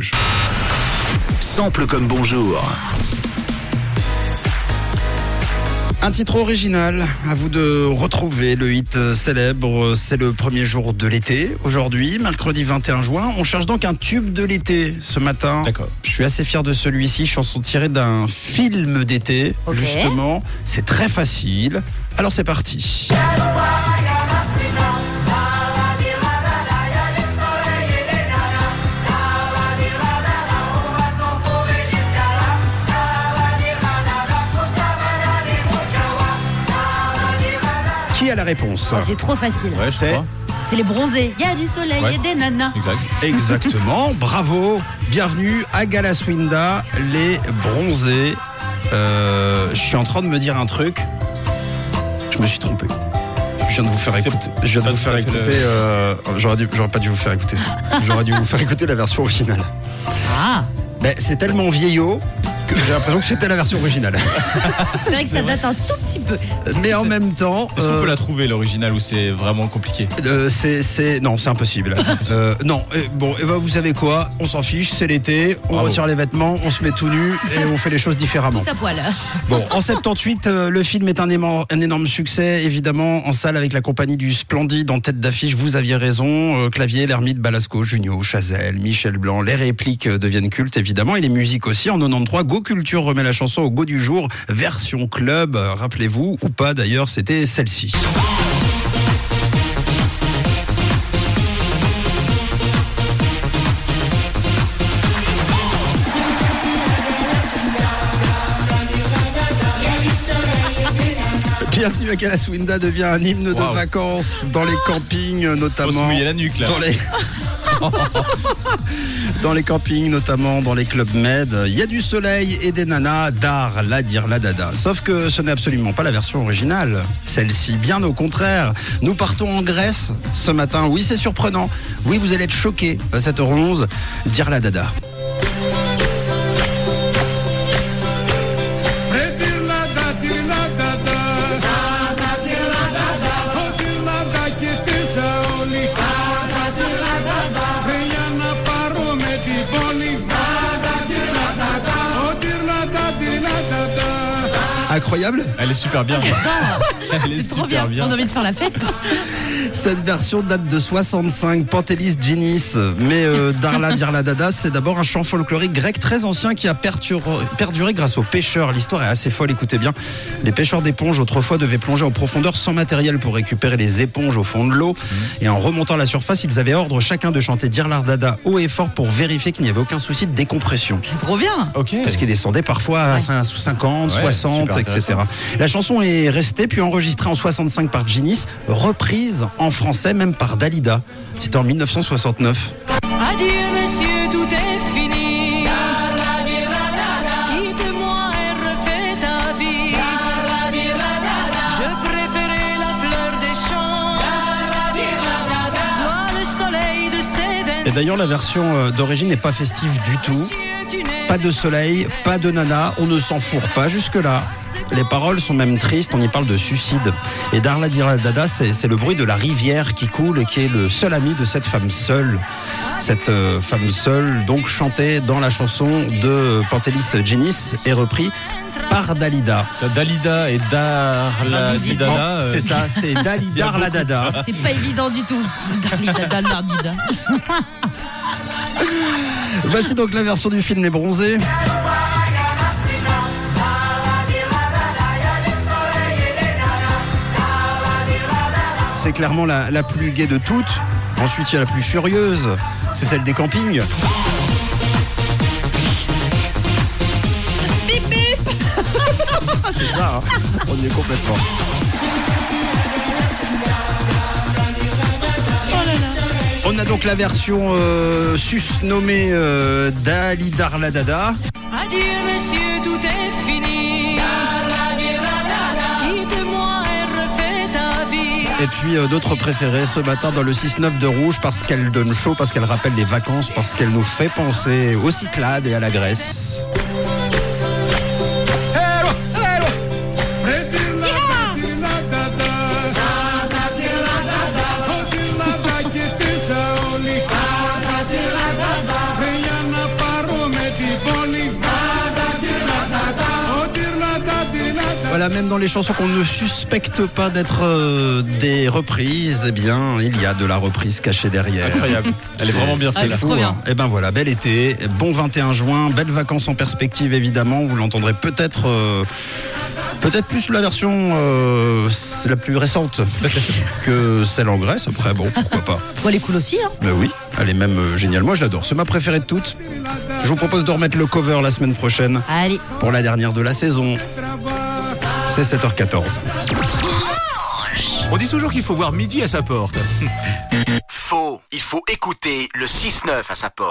Rouge. Sample comme bonjour. Un titre original, à vous de retrouver le hit célèbre. C'est le premier jour de l'été. Aujourd'hui, mercredi 21 juin, on cherche donc un tube de l'été ce matin. D'accord. Je suis assez fier de celui-ci, chanson tirée d'un film d'été, justement. C'est très facile. Alors c'est parti. A la réponse J'ai trop facile. Ouais, C'est- les bronzés. Il y a du soleil Ouais. et des nanas. Exact. Exactement, bravo, bienvenue à Galaswinda, les bronzés. Euh, je suis en train de me dire un truc, je me suis trompé. Je viens de vous faire écouter. Je viens de pas vous faire écouter. euh, j'aurais, pas dû vous faire écouter ça. J'aurais dû vous faire écouter la version originale. Ah, Mais c'est tellement vieillot que j'ai l'impression que c'était la version originale. c'est vrai que ça date un tout petit peu. Mais en même temps, Est-ce qu'on euh, peut la trouver l'original ou c'est vraiment compliqué? Euh, c'est, c'est, non, c'est impossible. Euh, non, euh, bon, et ben, vous savez quoi? On s'en fiche, c'est l'été, on Bravo. retire les vêtements, on se met tout nu et on fait les choses différemment. Tous à poil. Bon, en 78, euh, le film est un, éman- un énorme succès, évidemment, en salle avec la compagnie du Splendide en tête d'affiche. Vous aviez raison, euh, Clavier, l'ermite, Balasco, Junio, Chazelle, Michel Blanc. Les répliques euh, deviennent cultes, évidemment, et les musiques aussi. En 93, Go Culture remet la chanson au goût du jour, version club, rappelez-vous, ou pas d'ailleurs, c'était celle-ci. Bienvenue à Kalaswinda devient un hymne de vacances dans les campings, euh, Faut se notamment. mouiller la nuque là. Dans les... dans les campings, notamment dans les clubs med, il y a du soleil et des nanas, dar, la dire, la dada. Sauf que ce n'est absolument pas la version originale. Celle-ci, bien au contraire. Nous partons en Grèce ce matin. Oui, c'est surprenant. Oui, vous allez être choqués à 7h11. Dire la dada. Incroyable. Elle est super bien. Elle est super bien. bien. On a envie de faire la fête. Cette version date de 65, Pantelis Ginis. Mais euh, Darla Dirla Dada, c'est d'abord un chant folklorique grec très ancien qui a perduré grâce aux pêcheurs. L'histoire est assez folle, écoutez bien. Les pêcheurs d'éponges autrefois devaient plonger en profondeur sans matériel pour récupérer les éponges au fond de l'eau. Et en remontant à la surface, ils avaient ordre chacun de chanter Dirla Dada haut et fort pour vérifier qu'il n'y avait aucun souci de décompression. C'est trop bien. Ok. Parce qu'il descendait parfois à Ouais. 50, Ouais, 60, super etc. La chanson est restée puis enregistrée en 65 par Ginis, reprise en français même par Dalida. C'était en 1969. Adieu monsieur, tout est fini. Quitte-moi et refais ta vie. Je préférais la fleur des champs. Toi, le soleil de ces Et d'ailleurs, la version euh, d'origine n'est pas festive du tout. Pas de soleil, pas de nana, on ne s'en fourre pas jusque-là. Les paroles sont même tristes, on y parle de suicide. Et Darla Dira Dada, c'est le bruit de la rivière qui coule et qui est le seul ami de cette femme seule. Cette euh, femme seule, donc chantée dans la chanson de Pantelis Ginis et repris par Dalida. T'as Dalida et Darla. Non, euh, c'est ça, c'est Dali Il y a Darla Dada. C'est pas évident du tout. Darlida, darlida. Voici donc la version du film Les Bronzés. C'est clairement la, la plus gaie de toutes. Ensuite, il y a la plus furieuse. C'est celle des campings. C'est ça, hein. on y est complètement. On a donc la version euh, susnommée euh, d'Ali Darla Dada. Adieu monsieur, tout est fini. Et puis euh, d'autres préférés ce matin dans le 6-9 de Rouge parce qu'elle donne chaud, parce qu'elle rappelle les vacances, parce qu'elle nous fait penser aux Cyclades et à la Grèce. Voilà, même dans les chansons qu'on ne suspecte pas d'être euh, des reprises, eh bien, il y a de la reprise cachée derrière. Incroyable. Elle est vraiment bien Ah, celle-là. Bien. Et ben voilà, bel été, bon 21 juin, belles vacances en perspective évidemment. Vous l'entendrez peut-être, euh, peut-être plus la version euh, la plus récente que celle en Grèce. Après bon, pourquoi pas. Bon, elle est cool aussi, hein. Mais oui, elle est même euh, géniale. Moi je l'adore. C'est ma préférée de toutes. Je vous propose de remettre le cover la semaine prochaine Allez. pour la dernière de la saison. C'est 7h14. On dit toujours qu'il faut voir midi à sa porte. Faux. Il faut écouter le 6-9 à sa porte.